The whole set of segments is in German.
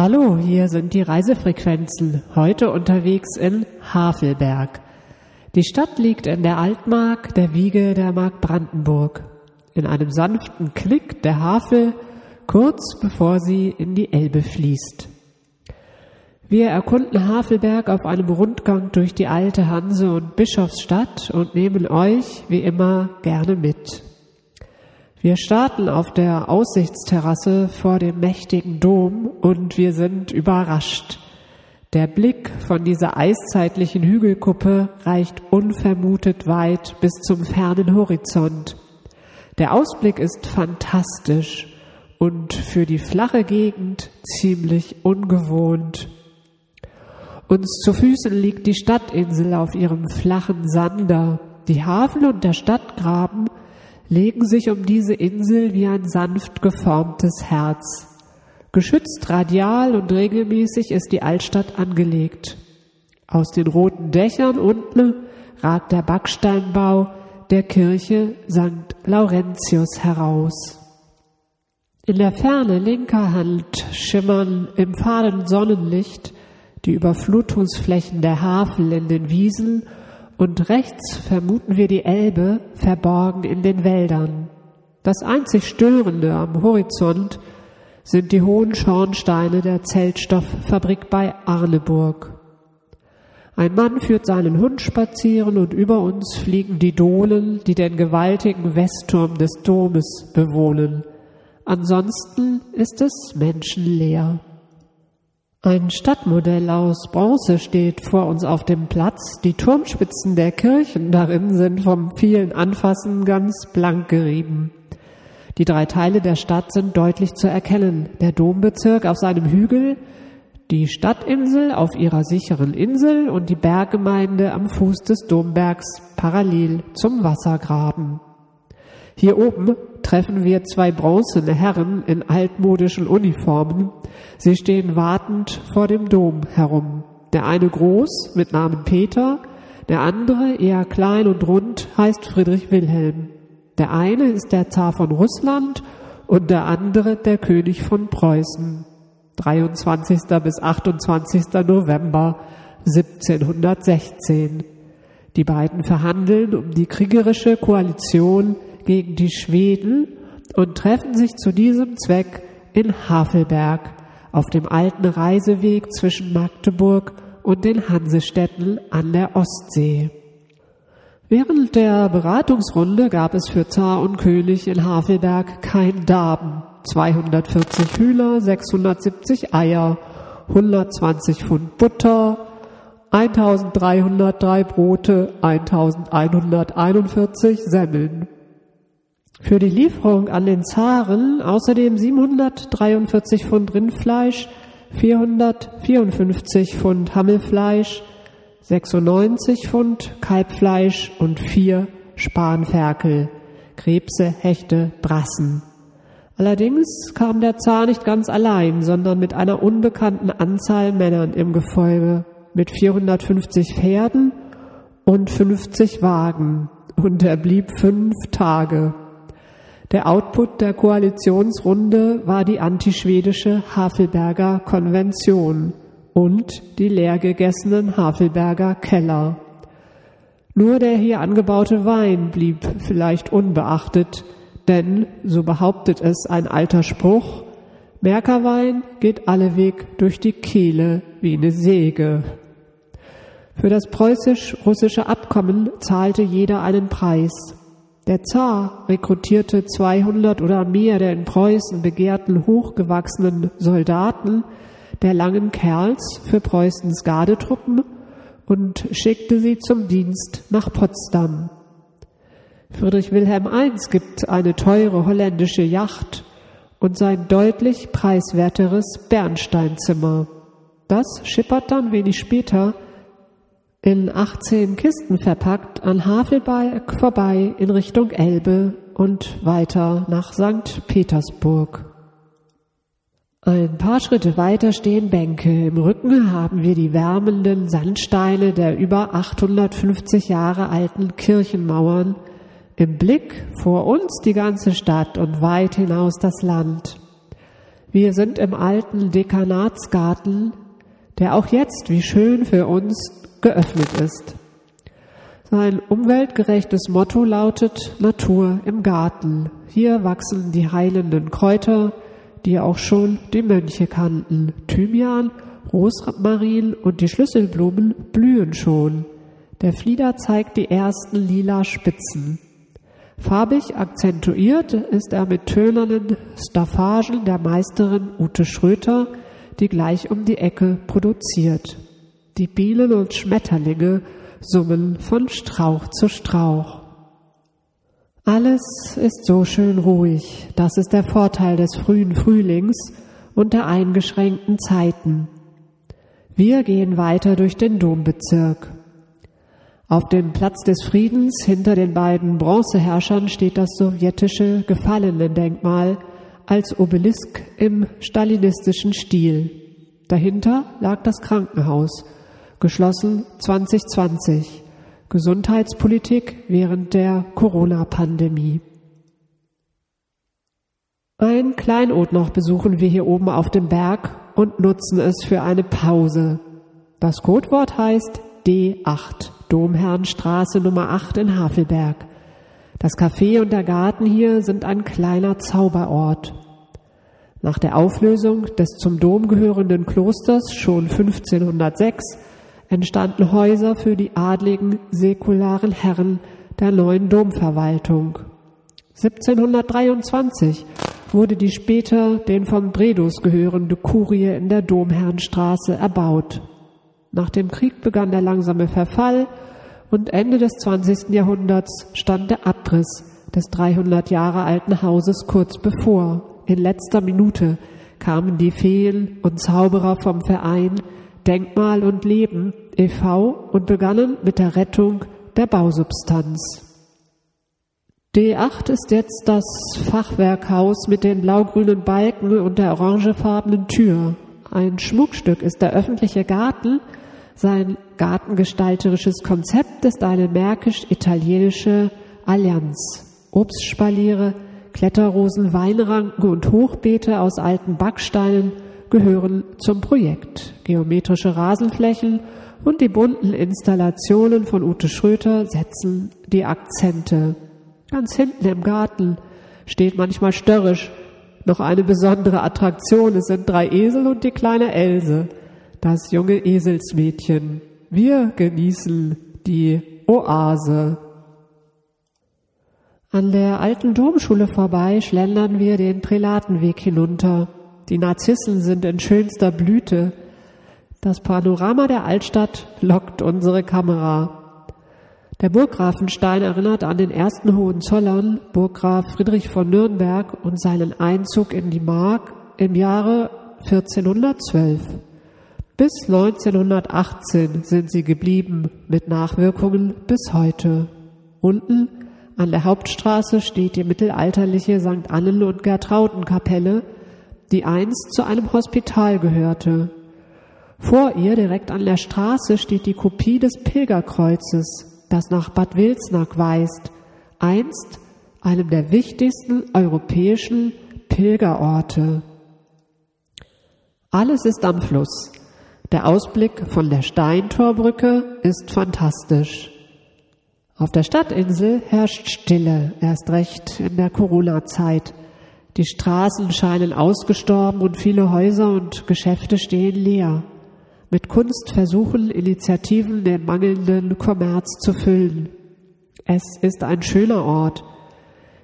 Hallo, hier sind die Reisefrequenzen. Heute unterwegs in Havelberg. Die Stadt liegt in der Altmark, der Wiege der Mark Brandenburg. In einem sanften Klick der Havel, kurz bevor sie in die Elbe fließt. Wir erkunden Havelberg auf einem Rundgang durch die alte Hanse- und Bischofsstadt und nehmen euch, wie immer, gerne mit. Wir starten auf der Aussichtsterrasse vor dem mächtigen Dom und wir sind überrascht. Der Blick von dieser eiszeitlichen Hügelkuppe reicht unvermutet weit bis zum fernen Horizont. Der Ausblick ist fantastisch und für die flache Gegend ziemlich ungewohnt. Uns zu Füßen liegt die Stadtinsel auf ihrem flachen Sander. Die Havel und der Stadtgraben legen sich um diese Insel wie ein sanft geformtes Herz. Geschützt radial und regelmäßig ist die Altstadt angelegt. Aus den roten Dächern unten ragt der Backsteinbau der Kirche St. Laurentius heraus. In der Ferne linker Hand schimmern im fahlen Sonnenlicht die Überflutungsflächen der Havel in den Wiesen und rechts vermuten wir die Elbe verborgen in den Wäldern. Das einzig Störende am Horizont sind die hohen Schornsteine der Zeltstofffabrik bei Arneburg. Ein Mann führt seinen Hund spazieren und über uns fliegen die Dohlen, die den gewaltigen Westturm des Domes bewohnen. Ansonsten ist es menschenleer. Ein Stadtmodell aus Bronze steht vor uns auf dem Platz. Die Turmspitzen der Kirchen darin sind vom vielen Anfassen ganz blank gerieben. Die drei Teile der Stadt sind deutlich zu erkennen. Der Dombezirk auf seinem Hügel, die Stadtinsel auf ihrer sicheren Insel und die Berggemeinde am Fuß des Dombergs parallel zum Wassergraben. Hier oben treffen wir zwei bronzene Herren in altmodischen Uniformen. Sie stehen wartend vor dem Dom herum. Der eine groß mit Namen Peter, der andere eher klein und rund heißt Friedrich Wilhelm. Der eine ist der Zar von Russland und der andere der König von Preußen. 23. bis 28. November 1716. Die beiden verhandeln um die kriegerische Koalition gegen die Schweden und treffen sich zu diesem Zweck in Havelberg auf dem alten Reiseweg zwischen Magdeburg und den Hansestädten an der Ostsee. Während der Beratungsrunde gab es für Zar und König in Havelberg kein Darben. 240 Hühner, 670 Eier, 120 Pfund Butter, 1303 Brote, 1141 Semmeln. Für die Lieferung an den Zaren außerdem 743 Pfund Rindfleisch, 454 Pfund Hammelfleisch, 96 Pfund Kalbfleisch und vier Spanferkel, Krebse, Hechte, Brassen. Allerdings kam der Zar nicht ganz allein, sondern mit einer unbekannten Anzahl Männern im Gefolge, mit 450 Pferden und 50 Wagen, und er blieb fünf Tage. Der Output der Koalitionsrunde war die antischwedische Havelberger Konvention und die leergegessenen Havelberger Keller. Nur der hier angebaute Wein blieb vielleicht unbeachtet, denn, so behauptet es ein alter Spruch, Merkerwein geht alleweg durch die Kehle wie eine Säge. Für das preußisch-russische Abkommen zahlte jeder einen Preis. Der Zar rekrutierte 200 oder mehr der in Preußen begehrten hochgewachsenen Soldaten der langen Kerls für Preußens Gardetruppen und schickte sie zum Dienst nach Potsdam. Friedrich Wilhelm I gibt eine teure holländische Yacht und sein deutlich preiswerteres Bernsteinzimmer. Das schippert dann wenig später in 18 Kisten verpackt an Havelberg vorbei in Richtung Elbe und weiter nach St. Petersburg. Ein paar Schritte weiter stehen Bänke. Im Rücken haben wir die wärmenden Sandsteine der über 850 Jahre alten Kirchenmauern. Im Blick vor uns die ganze Stadt und weit hinaus das Land. Wir sind im alten Dekanatsgarten, der auch jetzt, wie schön für uns, geöffnet ist. Sein umweltgerechtes Motto lautet Natur im Garten. Hier wachsen die heilenden Kräuter, die auch schon die Mönche kannten. Thymian, Rosmarin und die Schlüsselblumen blühen schon. Der Flieder zeigt die ersten lila Spitzen. Farbig akzentuiert ist er mit tönernen Staffagen der Meisterin Ute Schröter, die gleich um die Ecke produziert. Die Bienen und Schmetterlinge summen von Strauch zu Strauch. Alles ist so schön ruhig, das ist der Vorteil des frühen Frühlings und der eingeschränkten Zeiten. Wir gehen weiter durch den Dombezirk. Auf dem Platz des Friedens hinter den beiden Bronzeherrschern steht das sowjetische Gefallenendenkmal als Obelisk im stalinistischen Stil. Dahinter lag das Krankenhaus, geschlossen 2020. Gesundheitspolitik während der Corona-Pandemie. Ein Kleinod noch besuchen wir hier oben auf dem Berg und nutzen es für eine Pause. Das Codewort heißt D8. Domherrenstraße Nummer 8 in Havelberg. Das Café und der Garten hier sind ein kleiner Zauberort. Nach der Auflösung des zum Dom gehörenden Klosters schon 1506 entstanden Häuser für die adligen säkularen Herren der neuen Domverwaltung. 1723 wurde die später den von Bredus gehörende Kurie in der Domherrenstraße erbaut. Nach dem Krieg begann der langsame Verfall und Ende des 20. Jahrhunderts stand der Abriss des 300 Jahre alten Hauses kurz bevor. In letzter Minute kamen die Feen und Zauberer vom Verein Denkmal und Leben e.V. und begannen mit der Rettung der Bausubstanz. D8 ist jetzt das Fachwerkhaus mit den blau-grünen Balken und der orangefarbenen Tür. Ein Schmuckstück ist der öffentliche Garten. Sein gartengestalterisches Konzept ist eine märkisch-italienische Allianz. Obstspaliere, Kletterrosen, Weinranken und Hochbeete aus alten Backsteinen gehören zum Projekt. Geometrische Rasenflächen und die bunten Installationen von Ute Schröter setzen die Akzente. Ganz hinten im Garten steht manchmal störrisch noch eine besondere Attraktion. Es sind drei Esel und die kleine Else, das junge Eselsmädchen. Wir genießen die Oase. An der alten Domschule vorbei schlendern wir den Prälatenweg hinunter. Die Narzissen sind in schönster Blüte. Das Panorama der Altstadt lockt unsere Kamera. Der Burggrafenstein erinnert an den ersten Hohenzollern, Burggraf Friedrich von Nürnberg und seinen Einzug in die Mark im Jahre 1412. Bis 1918 sind sie geblieben, mit Nachwirkungen bis heute. Unten an der Hauptstraße steht die mittelalterliche St. Annen- und Gertraudenkapelle, die einst zu einem Hospital gehörte. Vor ihr, direkt an der Straße, steht die Kopie des Pilgerkreuzes, das nach Bad Wilsnack weist, einst einem der wichtigsten europäischen Pilgerorte. Alles ist am Fluss. Der Ausblick von der Steintorbrücke ist fantastisch. Auf der Stadtinsel herrscht Stille, erst recht in der Corona-Zeit. Die Straßen scheinen ausgestorben und viele Häuser und Geschäfte stehen leer. Mit Kunst versuchen Initiativen den mangelnden Kommerz zu füllen. Es ist ein schöner Ort.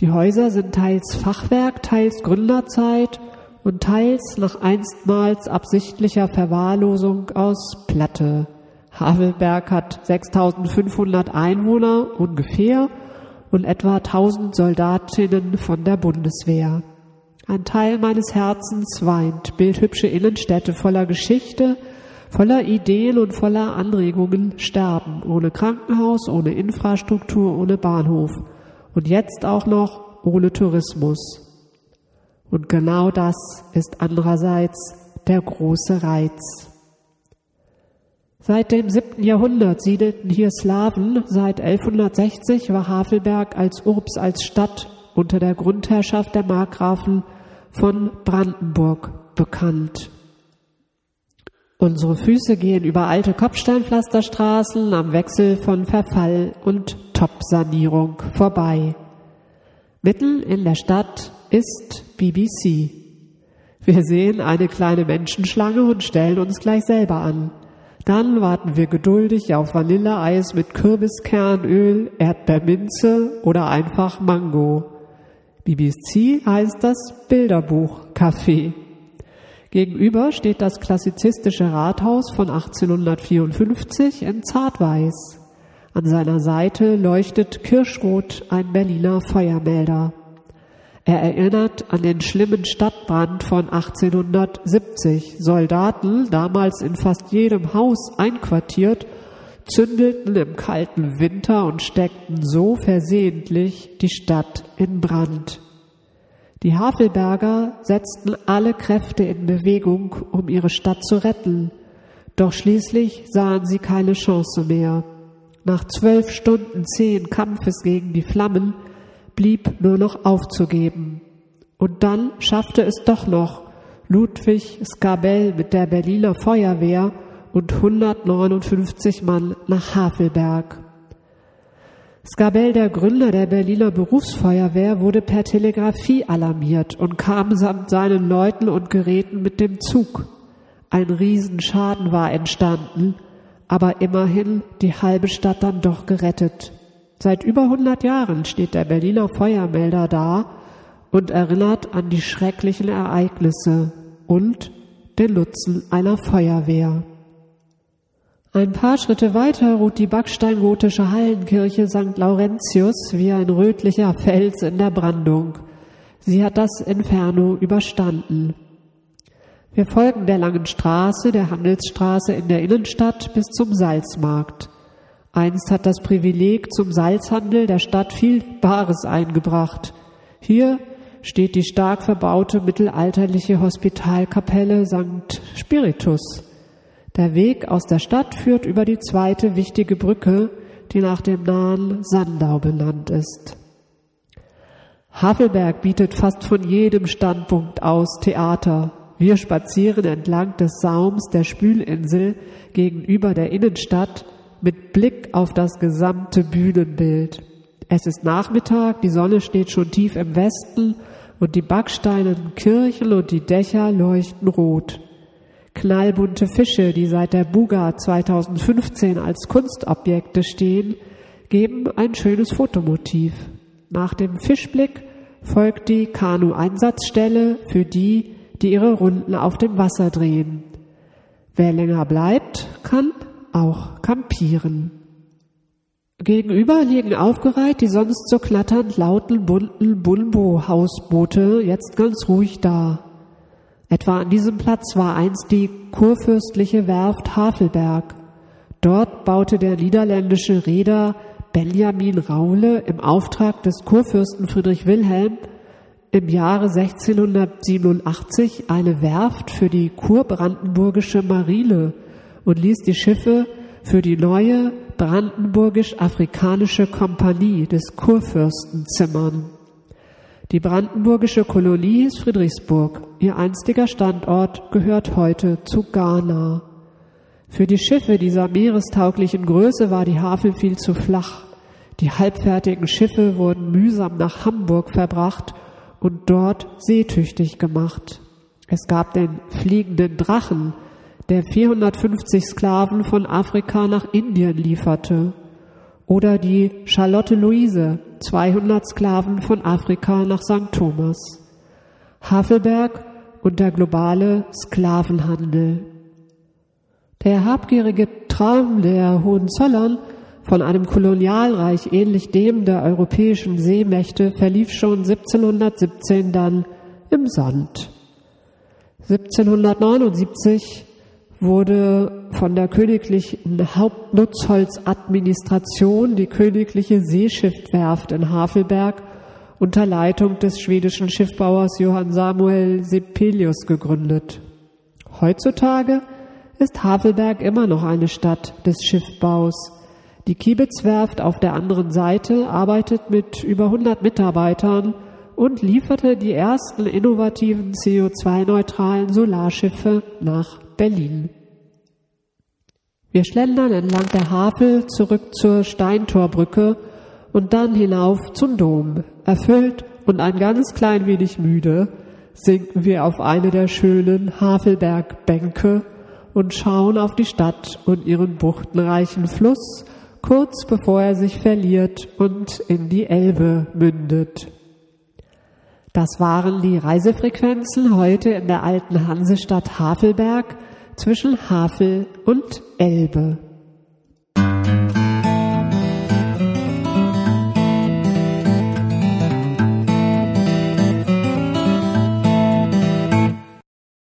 Die Häuser sind teils Fachwerk, teils Gründerzeit und teils nach einstmals absichtlicher Verwahrlosung aus Platte. Havelberg hat 6500 Einwohner ungefähr und etwa 1000 Soldatinnen von der Bundeswehr. Ein Teil meines Herzens weint, bildhübsche Innenstädte voller Geschichte, voller Ideen und voller Anregungen sterben, ohne Krankenhaus, ohne Infrastruktur, ohne Bahnhof und jetzt auch noch ohne Tourismus. Und genau das ist andererseits der große Reiz. Seit dem siebten Jahrhundert siedelten hier Slawen, seit 1160 war Havelberg als Urbs, als Stadt unter der Grundherrschaft der Markgrafen von Brandenburg bekannt. Unsere Füße gehen über alte Kopfsteinpflasterstraßen am Wechsel von Verfall und Top-Sanierung vorbei. Mitten in der Stadt ist BBC. Wir sehen eine kleine Menschenschlange und stellen uns gleich selber an. Dann warten wir geduldig auf Vanilleeis mit Kürbiskernöl, Erdbeerminze oder einfach Mango. BBC heißt das Bilderbuch Café. Gegenüber steht das klassizistische Rathaus von 1854 in Zartweiß. An seiner Seite leuchtet kirschrot ein Berliner Feuermelder. Er erinnert an den schlimmen Stadtbrand von 1870. Soldaten, damals in fast jedem Haus einquartiert, zündelten im kalten Winter und steckten so versehentlich die Stadt in Brand. Die Havelberger setzten alle Kräfte in Bewegung, um ihre Stadt zu retten, doch schließlich sahen sie keine Chance mehr. Nach zwölf Stunden zähen Kampfes gegen die Flammen blieb nur noch aufzugeben. Und dann schaffte es doch noch Ludwig Skabell mit der Berliner Feuerwehr und 159 Mann nach Havelberg. Skabell, der Gründer der Berliner Berufsfeuerwehr, wurde per Telegrafie alarmiert und kam samt seinen Leuten und Geräten mit dem Zug. Ein Riesenschaden war entstanden, aber immerhin die halbe Stadt dann doch gerettet. Seit über 100 Jahren steht der Berliner Feuermelder da und erinnert an die schrecklichen Ereignisse und den Nutzen einer Feuerwehr. Ein paar Schritte weiter ruht die backsteingotische Hallenkirche St. Laurentius wie ein rötlicher Fels in der Brandung. Sie hat das Inferno überstanden. Wir folgen der langen Straße, der Handelsstraße in der Innenstadt bis zum Salzmarkt. Einst hat das Privileg zum Salzhandel der Stadt viel Bares eingebracht. Hier steht die stark verbaute mittelalterliche Hospitalkapelle St. Spiritus. Der Weg aus der Stadt führt über die zweite wichtige Brücke, die nach dem nahen Sandau benannt ist. Havelberg bietet fast von jedem Standpunkt aus Theater. Wir spazieren entlang des Saums der Spülinsel gegenüber der Innenstadt mit Blick auf das gesamte Bühnenbild. Es ist Nachmittag, die Sonne steht schon tief im Westen und die backsteinernen Kirchen und die Dächer leuchten rot. Knallbunte Fische, die seit der Buga 2015 als Kunstobjekte stehen, geben ein schönes Fotomotiv. Nach dem Fischblick folgt die Kanu-Einsatzstelle für die, die ihre Runden auf dem Wasser drehen. Wer länger bleibt, kann auch campieren. Gegenüber liegen aufgereiht die sonst so knatternd lauten bunten Bulbo-Hausboote jetzt ganz ruhig da. Etwa an diesem Platz war einst die kurfürstliche Werft Havelberg. Dort baute der niederländische Reeder Benjamin Raule im Auftrag des Kurfürsten Friedrich Wilhelm im Jahre 1687 eine Werft für die kurbrandenburgische Marine und ließ die Schiffe für die neue brandenburgisch-afrikanische Kompanie des Kurfürsten zimmern. Die brandenburgische Kolonie ist Friedrichsburg. Ihr einstiger Standort gehört heute zu Ghana. Für die Schiffe dieser meerestauglichen Größe war die Havel viel zu flach. Die halbfertigen Schiffe wurden mühsam nach Hamburg verbracht und dort seetüchtig gemacht. Es gab den fliegenden Drachen, der 450 Sklaven von Afrika nach Indien lieferte. Oder die Charlotte Luise, 200 Sklaven von Afrika nach St. Thomas. Havelberg und der globale Sklavenhandel. Der habgierige Traum der Hohenzollern von einem Kolonialreich ähnlich dem der europäischen Seemächte verlief schon 1717 dann im Sand. 1779 wurde von der königlichen Hauptnutzholzadministration die königliche Seeschiffwerft in Havelberg unter Leitung des schwedischen Schiffbauers Johann Samuel Sepelius gegründet. Heutzutage ist Havelberg immer noch eine Stadt des Schiffbaus. Die Kiebitzwerft auf der anderen Seite arbeitet mit über 100 Mitarbeitern und lieferte die ersten innovativen CO2-neutralen Solarschiffe nach Berlin. Wir schlendern entlang der Havel zurück zur Steintorbrücke und dann hinauf zum Dom. Erfüllt und ein ganz klein wenig müde sinken wir auf eine der schönen Havelbergbänke und schauen auf die Stadt und ihren buchtenreichen Fluss, kurz bevor er sich verliert und in die Elbe mündet. Das waren die Reisefrequenzen heute in der alten Hansestadt Havelberg zwischen Havel und Elbe.